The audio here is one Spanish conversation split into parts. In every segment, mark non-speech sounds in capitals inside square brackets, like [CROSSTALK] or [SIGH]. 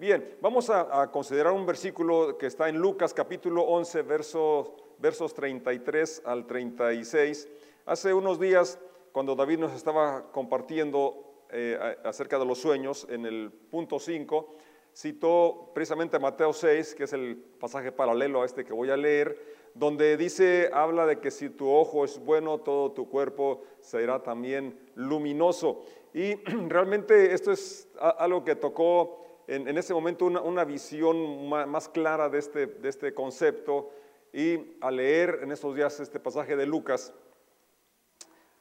Bien, vamos a, considerar un versículo que está en Lucas capítulo 11, versos, versos 33 al 36. Hace unos días, cuando David nos estaba compartiendo eh, acerca de los sueños, en el punto 5, citó precisamente Mateo 6, que es el pasaje paralelo a este que voy a leer, donde dice, habla de que si tu ojo es bueno, todo tu cuerpo será también luminoso. Y [CLEARS THROAT] realmente esto es algo que tocó en, ese momento una, visión más, clara de este, de este concepto y al leer en estos días este pasaje de Lucas,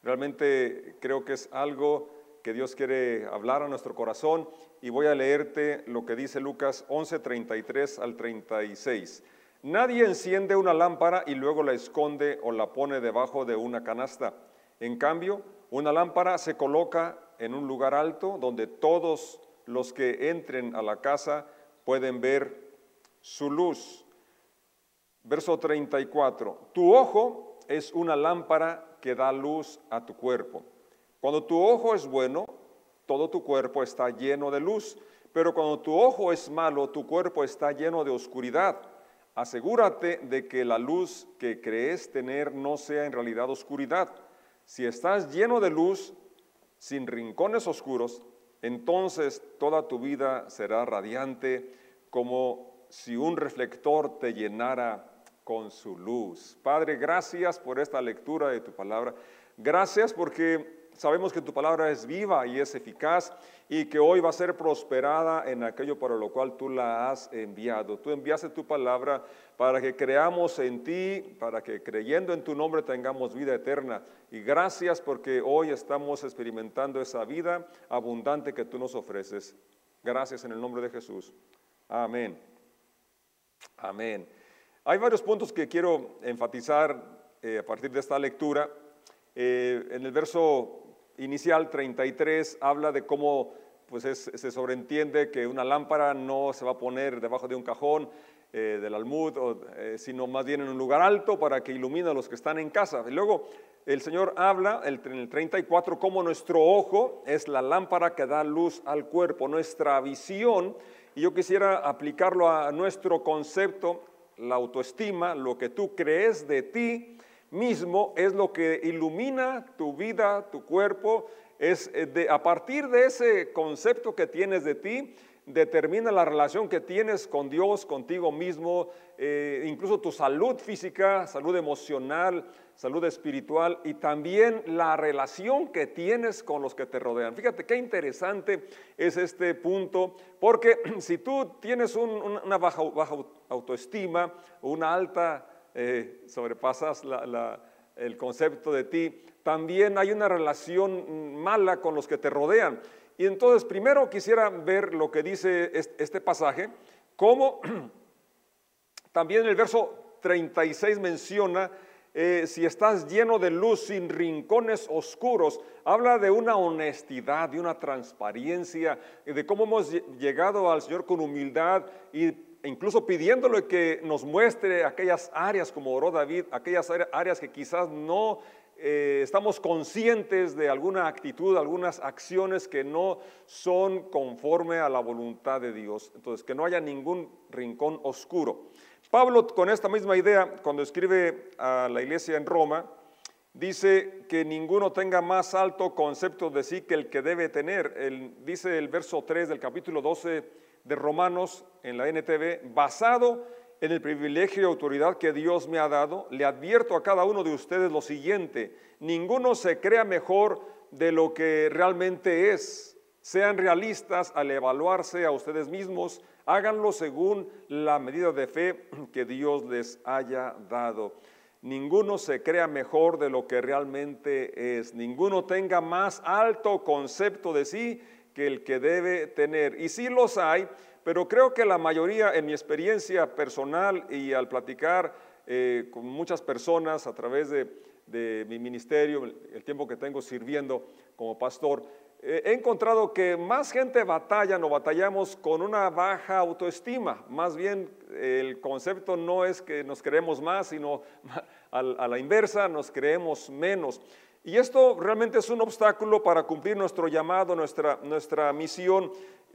realmente creo que es algo que Dios quiere hablar a nuestro corazón y voy a leerte lo que dice Lucas 11, 33 al 36. Nadie enciende una lámpara y luego la esconde o la pone debajo de una canasta. En cambio, una lámpara se coloca en un lugar alto donde todos los que entren a la casa pueden ver su luz. Verso 34, tu ojo es una lámpara que da luz a tu cuerpo. Cuando tu ojo es bueno, todo tu cuerpo está lleno de luz, pero cuando tu ojo es malo, tu cuerpo está lleno de oscuridad. Asegúrate de que la luz que crees tener no sea en realidad oscuridad. Si estás lleno de luz, sin rincones oscuros, entonces toda tu vida será radiante como si un reflector te llenara con su luz. Padre, gracias por esta lectura de tu palabra. Gracias porque Sabemos que tu palabra es viva y es eficaz y que hoy va a ser prosperada en aquello para lo cual tú la has enviado. Tú enviaste tu palabra para que creamos en ti, para que creyendo en tu nombre tengamos vida eterna. Y gracias porque hoy estamos experimentando esa vida abundante que tú nos ofreces. Gracias en el nombre de Jesús. Amén. Amén. Hay varios puntos que quiero enfatizar eh, a partir de esta lectura. Eh, en el verso inicial 33 habla de cómo pues se sobreentiende que una lámpara no se va a poner debajo de un cajón eh, del almud, eh, sino más bien en un lugar alto para que ilumine a los que están en casa. Y luego el Señor habla en el 34 cómo nuestro ojo es la lámpara que da luz al cuerpo, nuestra visión. Y yo quisiera aplicarlo a nuestro concepto, la autoestima, lo que tú crees de ti mismo es lo que ilumina tu vida, tu cuerpo. Es eh, de, a partir de ese concepto que tienes de ti, determina la relación que tienes con Dios, contigo mismo, eh, incluso tu salud física, salud emocional, salud espiritual y también la relación que tienes con los que te rodean. Fíjate qué interesante es este punto, porque [CLEARS THROAT] si tú tienes una baja, baja autoestima, una alta eh, sobrepasas el concepto de ti, también hay una relación mala con los que te rodean. Y entonces, primero quisiera ver lo que dice este pasaje, como [CLEARS THROAT] también el verso 36 menciona, eh, si estás lleno de luz sin rincones oscuros, habla de una honestidad, de una transparencia, de cómo hemos llegado al Señor con humildad y incluso pidiéndole que nos muestre aquellas áreas, como oró David, aquellas áreas que quizás no eh, estamos conscientes de alguna actitud, algunas acciones que no son conforme a la voluntad de Dios. Entonces, que no haya ningún rincón oscuro. Pablo, con esta misma idea, cuando escribe a la iglesia en Roma, dice que ninguno tenga más alto concepto de sí que el que debe tener. dice el verso 3 del capítulo 12 de Romanos en la NTV, basado en el privilegio y autoridad que Dios me ha dado, le advierto a cada uno de ustedes lo siguiente, ninguno se crea mejor de lo que realmente es. Sean realistas al evaluarse a ustedes mismos, háganlo según la medida de fe que Dios les haya dado. Ninguno se crea mejor de lo que realmente es. Ninguno tenga más alto concepto de sí que el que debe tener. Y sí los hay, pero creo que la mayoría, en mi experiencia personal y al platicar eh, con muchas personas a través de, mi ministerio, el, tiempo que tengo sirviendo como pastor, eh, he encontrado que más gente batalla, no batallamos con una baja autoestima. Más bien el concepto no es que nos creemos más, sino [LAUGHS] a la inversa, nos creemos menos. Y esto realmente es un obstáculo para cumplir nuestro llamado, nuestra, nuestra misión.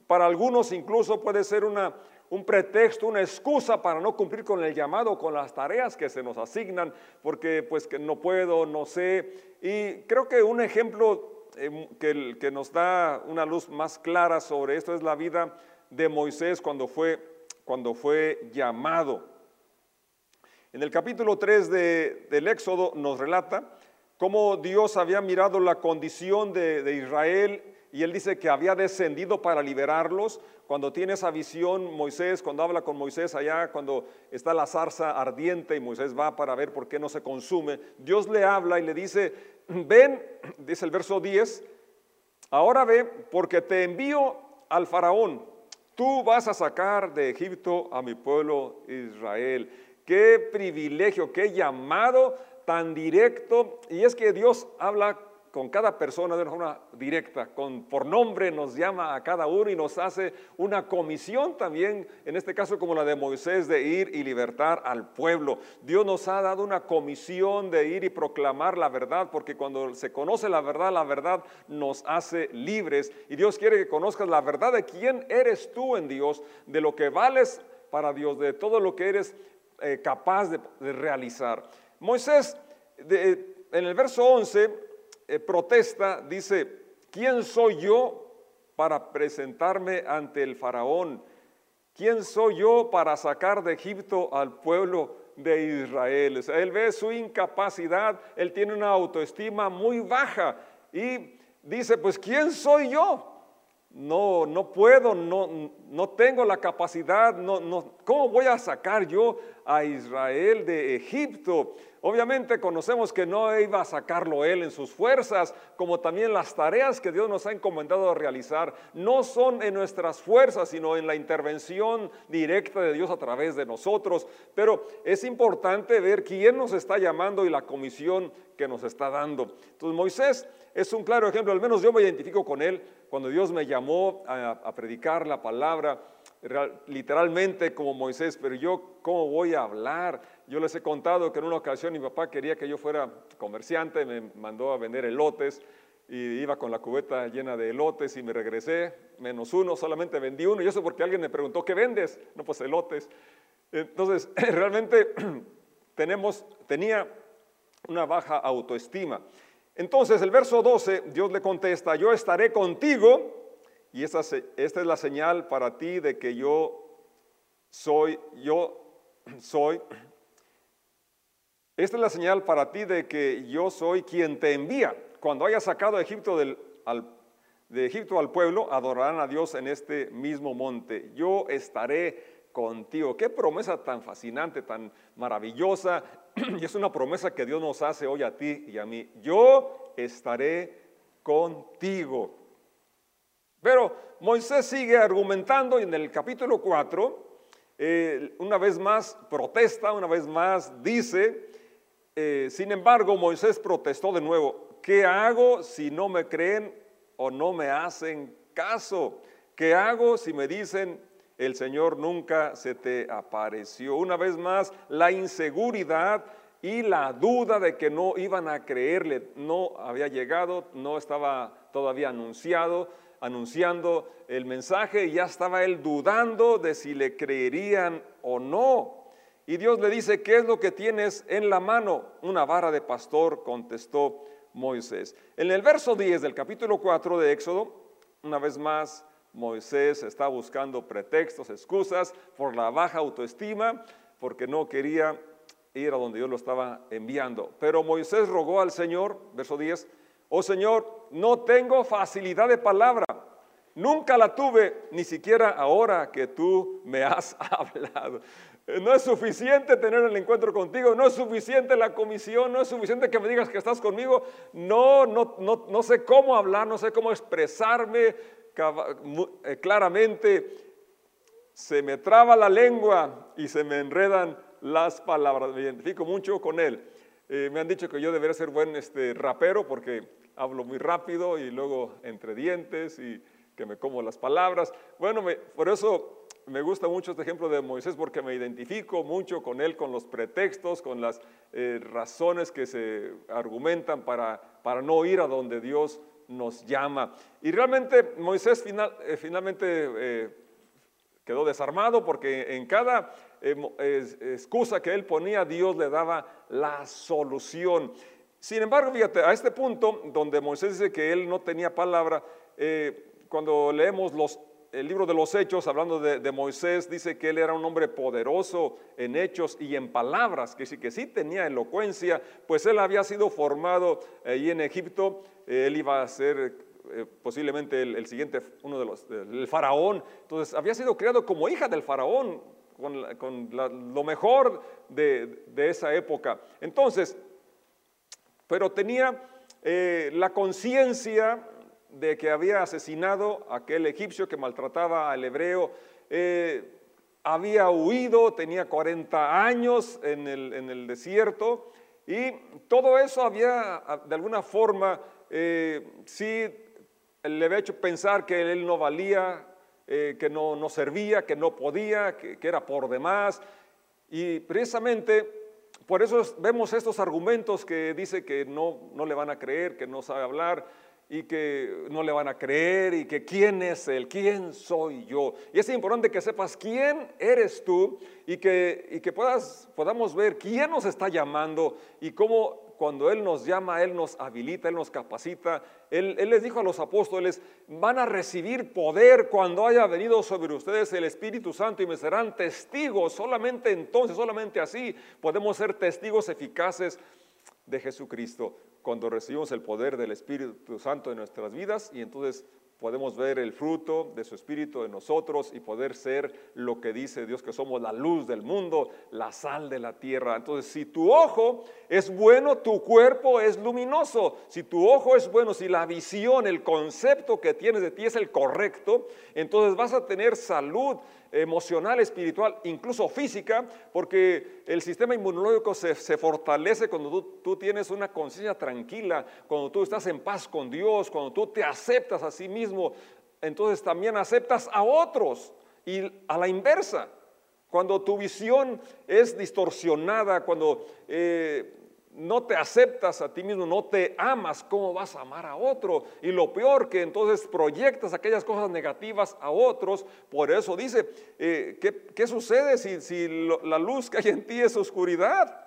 para algunos incluso puede ser una, un pretexto, una excusa para no cumplir con el llamado, con las tareas que se nos asignan, porque pues que no puedo, no sé. Y creo que un ejemplo eh, que, que nos da una luz más clara sobre esto es la vida de Moisés cuando fue, cuando fue llamado. En el capítulo 3 del Éxodo nos relata cómo Dios había mirado la condición de, de Israel y él dice que había descendido para liberarlos. Cuando tiene esa visión, Moisés, cuando habla con Moisés allá, cuando está la zarza ardiente y Moisés va para ver por qué no se consume, Dios le habla y le dice, ven, dice el verso 10, ahora ve, porque te envío al faraón, tú vas a sacar de Egipto a mi pueblo Israel. Qué privilegio, qué llamado tan directo. Y es que Dios habla con cada persona de una forma directa, con, por nombre nos llama a cada uno y nos hace una comisión también, en este caso como la de Moisés, de ir y libertar al pueblo. Dios nos ha dado una comisión de ir y proclamar la verdad, porque cuando se conoce la verdad, la verdad nos hace libres. Y Dios quiere que conozcas la verdad de quién eres tú en Dios, de lo que vales para Dios, de todo lo que eres eh, capaz de, realizar. Moisés, en el verso 11, eh, protesta, dice, ¿quién soy yo para presentarme ante el faraón? ¿Quién soy yo para sacar de Egipto al pueblo de Israel? él ve su incapacidad, él tiene una autoestima muy baja y dice, pues ¿quién soy yo? No, no puedo, no, no tengo la capacidad, no, no, ¿cómo voy a sacar yo a Israel de Egipto? Obviamente conocemos que no iba a sacarlo él en sus fuerzas, como también las tareas que Dios nos ha encomendado a realizar no son en nuestras fuerzas, sino en la intervención directa de Dios a través de nosotros. Pero es importante ver quién nos está llamando y la comisión que nos está dando. Entonces Moisés es un claro ejemplo, al menos yo me identifico con él cuando Dios me llamó a, predicar la palabra literalmente como Moisés, pero yo cómo voy a hablar. Yo les he contado que en una ocasión mi papá quería que yo fuera comerciante, me mandó a vender elotes y iba con la cubeta llena de elotes y me regresé, menos uno, solamente vendí uno y eso porque alguien me preguntó, ¿qué vendes? No, pues elotes. Entonces, [CLEARS THROAT] realmente [CLEARS THROAT] tenemos, tenía una baja autoestima. Entonces, el verso 12, Dios le contesta, yo estaré contigo y esta, es la señal para ti de que yo soy, yo soy. Esta es la señal para ti de que yo soy quien te envía. Cuando hayas sacado de Egipto, del, al, de Egipto al pueblo, adorarán a Dios en este mismo monte. Yo estaré contigo. Qué promesa tan fascinante, tan maravillosa. [CLEARS THROAT] Y es una promesa que Dios nos hace hoy a ti y a mí. Yo estaré contigo. Pero Moisés sigue argumentando y en el capítulo 4, eh, una vez más protesta, una vez más dice, eh, sin embargo Moisés protestó de nuevo, ¿qué hago si no me creen o no me hacen caso? ¿Qué hago si me dicen, el Señor nunca se te apareció? Una vez más, la inseguridad y la duda de que no iban a creerle, no había llegado, no estaba todavía anunciado, anunciando el mensaje y ya estaba él dudando de si le creerían o no. Y Dios le dice, ¿qué es lo que tienes en la mano? Una vara de pastor, contestó Moisés. En el verso 10 del capítulo 4 de Éxodo, una vez más, Moisés está buscando pretextos, excusas por la baja autoestima, porque no quería ir a donde Dios lo estaba enviando. Pero Moisés rogó al Señor, verso 10, oh Señor, no tengo facilidad de palabra, nunca la tuve, ni siquiera ahora que tú me has [LAUGHS] hablado. No es suficiente tener el encuentro contigo, no es suficiente la comisión, no es suficiente que me digas que estás conmigo. No, no, no, no sé cómo hablar, no sé cómo expresarme claramente. Se me traba la lengua y se me enredan las palabras. Me identifico mucho con él. Eh, me han dicho que yo debería ser buen este, rapero porque hablo muy rápido y luego entre dientes y que me como las palabras. Bueno, por eso me gusta mucho este ejemplo de Moisés porque me identifico mucho con él, con los pretextos, con las eh, razones que se argumentan para, para no ir a donde Dios nos llama. Y realmente Moisés final, eh, finalmente eh, quedó desarmado porque en cada eh, excusa que él ponía, Dios le daba la solución. Sin embargo, fíjate, a este punto donde Moisés dice que él no tenía palabra, cuando leemos los el libro de los Hechos, hablando de, Moisés, dice que él era un hombre poderoso en hechos y en palabras, que sí, que sí tenía elocuencia, pues él había sido formado ahí en Egipto, él iba a ser eh, posiblemente el, siguiente, uno de los, el faraón, entonces había sido criado como hija del faraón, con, lo mejor de, esa época. Entonces, pero tenía eh, la conciencia de que había asesinado a aquel egipcio que maltrataba al hebreo. Eh, había huido, tenía 40 años en el, desierto y todo eso había de alguna forma, eh, sí, le había hecho pensar que él no valía, eh, que no, no, servía, que no podía, que, que era por demás. Y precisamente por eso vemos estos argumentos que dice que no, no le van a creer, que no sabe hablar y que no le van a creer y que quién es Él, quién soy yo. Y es importante que sepas quién eres tú y que, y que puedas, podamos ver quién nos está llamando y cómo cuando Él nos llama, Él nos habilita, Él nos capacita. Él, Él les dijo a los apóstoles, van a recibir poder cuando haya venido sobre ustedes el Espíritu Santo y me serán testigos. Solamente entonces, solamente así podemos ser testigos eficaces de Jesucristo cuando recibimos el poder del Espíritu Santo en nuestras vidas y entonces podemos ver el fruto de su Espíritu en nosotros y poder ser lo que dice Dios, que somos la luz del mundo, la sal de la tierra. Entonces, si tu ojo es bueno, tu cuerpo es luminoso. Si tu ojo es bueno, si la visión, el concepto que tienes de ti es el correcto, entonces vas a tener salud emocional, espiritual, incluso física, porque el sistema inmunológico se, fortalece cuando tú, tú tienes una conciencia tranquila, cuando tú estás en paz con Dios, cuando tú te aceptas a sí mismo, entonces también aceptas a otros y a la inversa. Cuando tu visión es distorsionada, cuando eh, no te aceptas a ti mismo, no te amas, ¿cómo vas a amar a otro? Y lo peor que entonces proyectas aquellas cosas negativas a otros. Por eso dice, eh, ¿qué, sucede si, si la luz que hay en ti es oscuridad?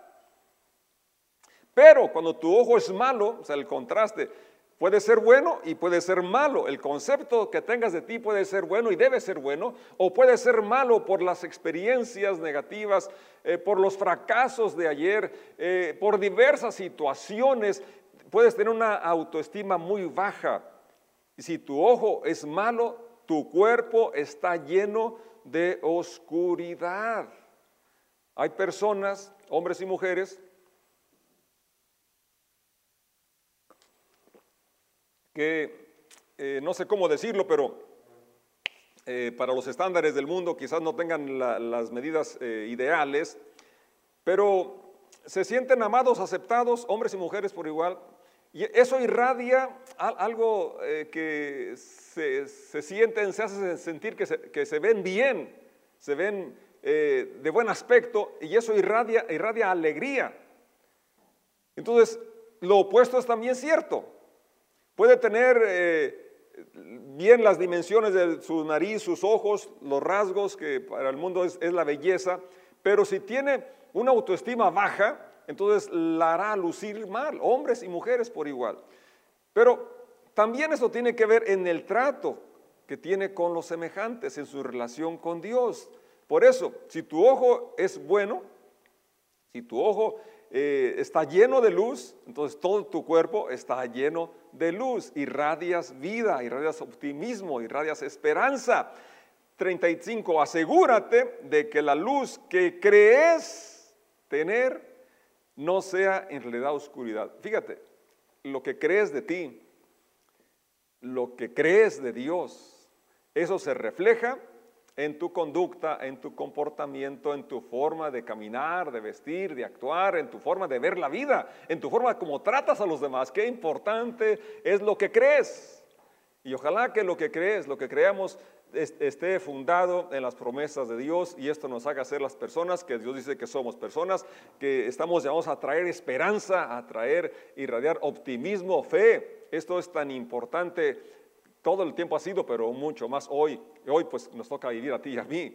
Pero cuando tu ojo es malo, o sea, el contraste, Puede ser bueno y puede ser malo. El concepto que tengas de ti puede ser bueno y debe ser bueno, o puede ser malo por las experiencias negativas, eh, por los fracasos de ayer, eh, por diversas situaciones. Puedes tener una autoestima muy baja. Y si tu ojo es malo, tu cuerpo está lleno de oscuridad. Hay personas, hombres y mujeres, que eh, no sé cómo decirlo, pero eh, para los estándares del mundo quizás no tengan las medidas eh, ideales, pero se sienten amados, aceptados, hombres y mujeres por igual, y eso irradia algo que se, sienten, se hace sentir que se, ven bien, se ven de buen aspecto, y eso irradia alegría. Entonces, lo opuesto es también cierto. Puede tener eh, bien las dimensiones de su nariz, sus ojos, los rasgos, que para el mundo es, la belleza, pero si tiene una autoestima baja, entonces la hará lucir mal, hombres y mujeres por igual. Pero también eso tiene que ver en el trato que tiene con los semejantes, en su relación con Dios. Por eso, si tu ojo es bueno, si tu ojo eh, está lleno de luz, entonces todo tu cuerpo está lleno de luz, irradias vida, irradias optimismo, irradias esperanza. 35, asegúrate de que la luz que crees tener no sea en realidad oscuridad. Fíjate, lo que crees de ti, lo que crees de Dios, eso se refleja en tu conducta, en tu comportamiento, en tu forma de caminar, de vestir, de actuar, en tu forma de ver la vida, en tu forma como tratas a los demás. Qué importante es lo que crees. Y ojalá que lo que crees, lo que creamos, esté fundado en las promesas de Dios y esto nos haga ser las personas que Dios dice que somos, personas que estamos llamados a traer esperanza, a traer, irradiar optimismo, fe. Esto es tan importante, todo el tiempo ha sido, pero mucho más hoy. Hoy pues nos toca vivir a ti y a mí.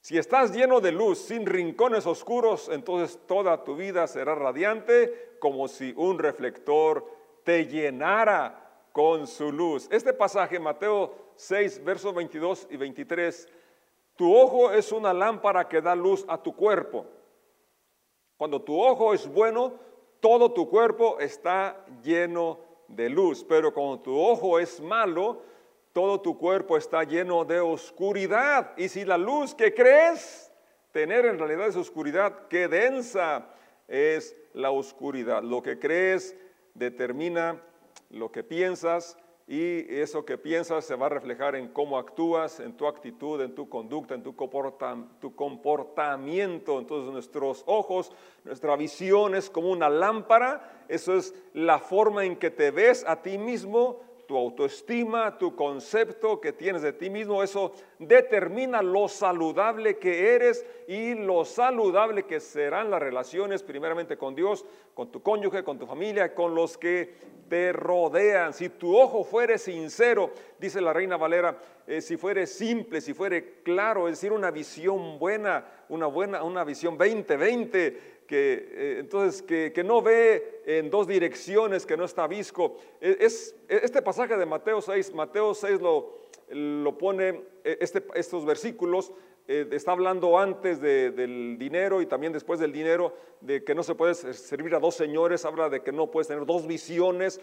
Si estás lleno de luz, sin rincones oscuros, entonces toda tu vida será radiante como si un reflector te llenara con su luz. Este pasaje, Mateo 6, versos 22 y 23, tu ojo es una lámpara que da luz a tu cuerpo. Cuando tu ojo es bueno, todo tu cuerpo está lleno de luz, pero cuando tu ojo es malo, todo tu cuerpo está lleno de oscuridad. Y si la luz que crees tener en realidad es oscuridad, qué densa es la oscuridad. Lo que crees determina lo que piensas y eso que piensas se va a reflejar en cómo actúas, en tu actitud, en tu conducta, en tu, comportamiento. Entonces nuestros ojos, nuestra visión es como una lámpara, eso es la forma en que te ves a ti mismo, tu autoestima, tu concepto que tienes de ti mismo, eso determina lo saludable que eres y lo saludable que serán las relaciones primeramente con Dios, con tu cónyuge, con tu familia, con los que te rodean. Si tu ojo fuere sincero, dice la reina Valera, eh, si fuere simple, si fuere claro, es decir, una visión buena, una buena, una visión 2020, que eh, entonces que, no ve en dos direcciones, que no está visco. E, es, este pasaje de Mateo 6, Mateo 6 lo, lo pone, e, este, estos versículos, eh, está hablando antes del dinero y también después del dinero, de que no se puede servir a dos señores, habla de que no puedes tener dos visiones,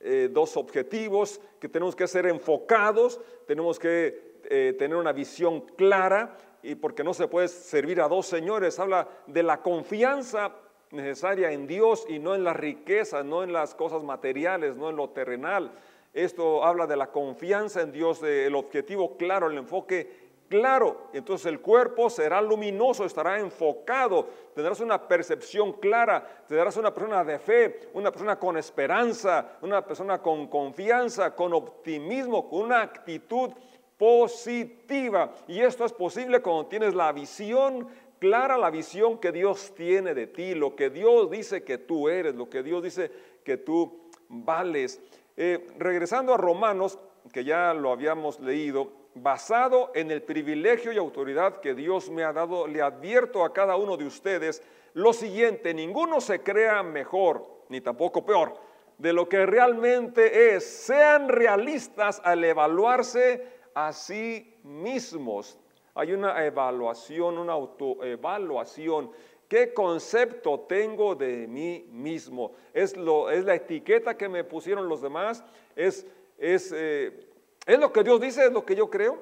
eh, dos objetivos, que tenemos que ser enfocados, tenemos que tener una visión clara y porque no se puede servir a dos señores. Habla de la confianza necesaria en Dios y no en la riqueza, no en las cosas materiales, no en lo terrenal. Esto habla de la confianza en Dios, del objetivo claro, el enfoque claro. Entonces el cuerpo será luminoso, estará enfocado, tendrás una percepción clara, tendrás una persona de fe, una persona con esperanza, una persona con confianza, con optimismo, con una actitud positiva. Y esto es posible cuando tienes la visión clara, la visión que Dios tiene de ti, lo que Dios dice que tú eres, lo que Dios dice que tú vales. Eh, regresando a Romanos, que ya lo habíamos leído, basado en el privilegio y autoridad que Dios me ha dado, le advierto a cada uno de ustedes lo siguiente, ninguno se crea mejor, ni tampoco peor, de lo que realmente es. Sean realistas al evaluarse a sí mismos. Hay una evaluación, una autoevaluación. ¿Qué concepto tengo de mí mismo? ¿Es, lo, es la etiqueta que me pusieron los demás? ¿Es, es, eh, ¿Es lo que Dios dice? ¿Es lo que yo creo?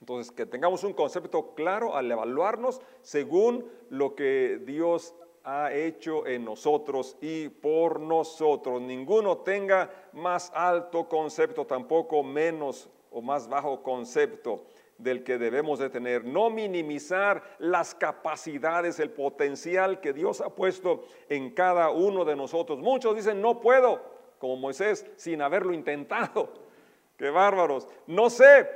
Entonces, que tengamos un concepto claro al evaluarnos según lo que Dios ha hecho en nosotros y por nosotros. Ninguno tenga más alto concepto, tampoco menos o más bajo concepto del que debemos de tener, no minimizar las capacidades, el potencial que Dios ha puesto en cada uno de nosotros. Muchos dicen, no puedo, como Moisés, sin haberlo intentado. [LAUGHS] Qué bárbaros. No sé,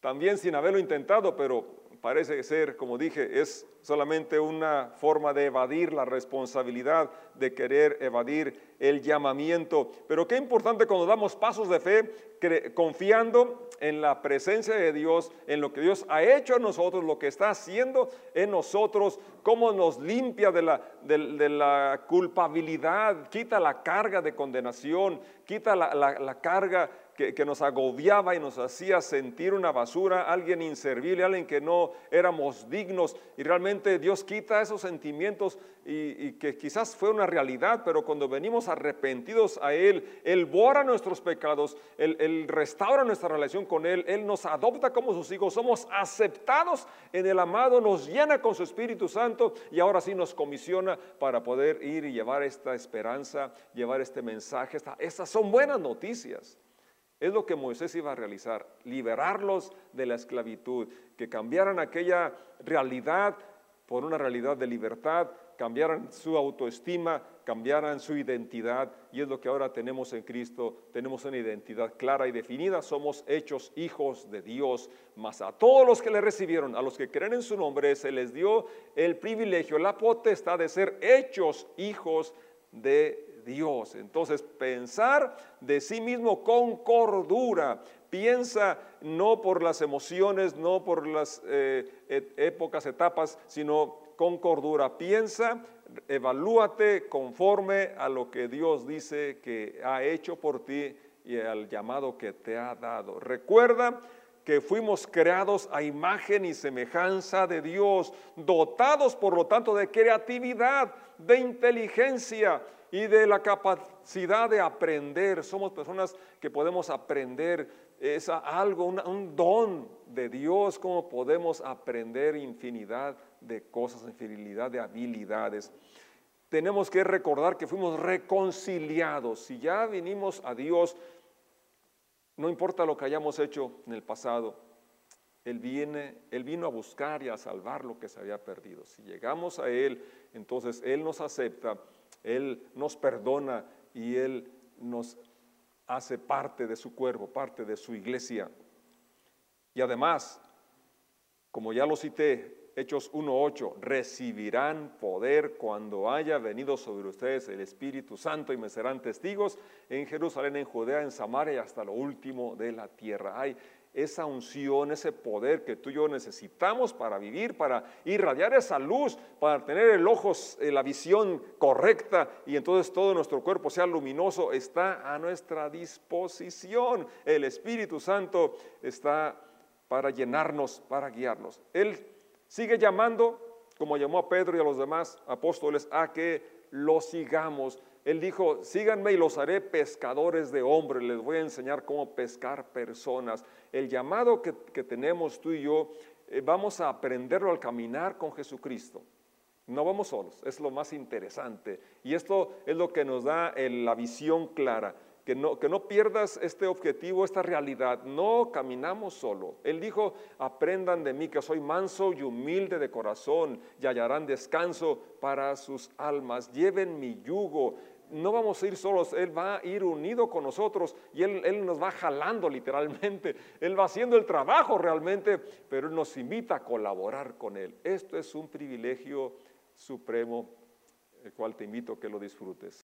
también sin haberlo intentado, pero parece ser, como dije, es solamente una forma de evadir la responsabilidad, de querer evadir el llamamiento. Pero qué importante cuando damos pasos de fe, confiando en la presencia de Dios, en lo que Dios ha hecho en nosotros, lo que está haciendo en nosotros, cómo nos limpia de la, culpabilidad, quita la carga de condenación, quita la carga que, nos agobiaba y nos hacía sentir una basura, alguien inservible, alguien que no éramos dignos. Y realmente Dios quita esos sentimientos y, que quizás fue una realidad, pero cuando venimos arrepentidos a Él, Él borra nuestros pecados, él, él restaura nuestra relación con Él, Él nos adopta como sus hijos, somos aceptados en el amado, nos llena con su Espíritu Santo y ahora sí nos comisiona para poder ir y llevar esta esperanza, llevar este mensaje. estas son buenas noticias. Es lo que Moisés iba a realizar, liberarlos de la esclavitud, que cambiaran aquella realidad por una realidad de libertad, cambiaran su autoestima, cambiaran su identidad y es lo que ahora tenemos en Cristo. Tenemos una identidad clara y definida, somos hechos hijos de Dios, mas a todos los que le recibieron, a los que creen en su nombre, se les dio el privilegio, la potestad de ser hechos hijos de Dios. Entonces, pensar de sí mismo con cordura. Piensa no por las emociones, no por las eh, épocas, etapas, sino con cordura. Piensa, evalúate conforme a lo que Dios dice que ha hecho por ti y al llamado que te ha dado. Recuerda que fuimos creados a imagen y semejanza de Dios, dotados por lo tanto de creatividad, de inteligencia, y de la capacidad de aprender. Somos personas que podemos aprender, es algo, un don de Dios, como podemos aprender infinidad de cosas, infinidad de habilidades. Tenemos que recordar que fuimos reconciliados. Si ya vinimos a Dios, no importa lo que hayamos hecho en el pasado, él, viene, él vino a buscar y a salvar lo que se había perdido. Si llegamos a Él, entonces Él nos acepta él nos perdona y Él nos hace parte de su cuerpo, parte de su iglesia. Y además, como ya lo cité, Hechos 1.8, recibirán poder cuando haya venido sobre ustedes el Espíritu Santo y me serán testigos en Jerusalén, en Judea, en Samaria y hasta lo último de la tierra. Hay esa unción, ese poder que tú y yo necesitamos para vivir, para irradiar esa luz, para tener el ojo, eh, la visión correcta y entonces todo nuestro cuerpo sea luminoso, está a nuestra disposición. El Espíritu Santo está para llenarnos, para guiarnos. Él sigue llamando, como llamó a Pedro y a los demás apóstoles, a que lo sigamos. Él dijo, síganme y los haré pescadores de hombres, les voy a enseñar cómo pescar personas. El llamado que, tenemos tú y yo, eh, vamos a aprenderlo al caminar con Jesucristo. No vamos solos, es lo más interesante. Y esto es lo que nos da la visión clara, que no, que no pierdas este objetivo, esta realidad. No caminamos solo. Él dijo, aprendan de mí que soy manso y humilde de corazón y hallarán descanso para sus almas. Lleven mi yugo no vamos a ir solos, Él va a ir unido con nosotros y él, nos va jalando literalmente, [LAUGHS] Él va haciendo el trabajo realmente, pero Él nos invita a colaborar con Él. Esto es un privilegio supremo, el cual te invito a que lo disfrutes.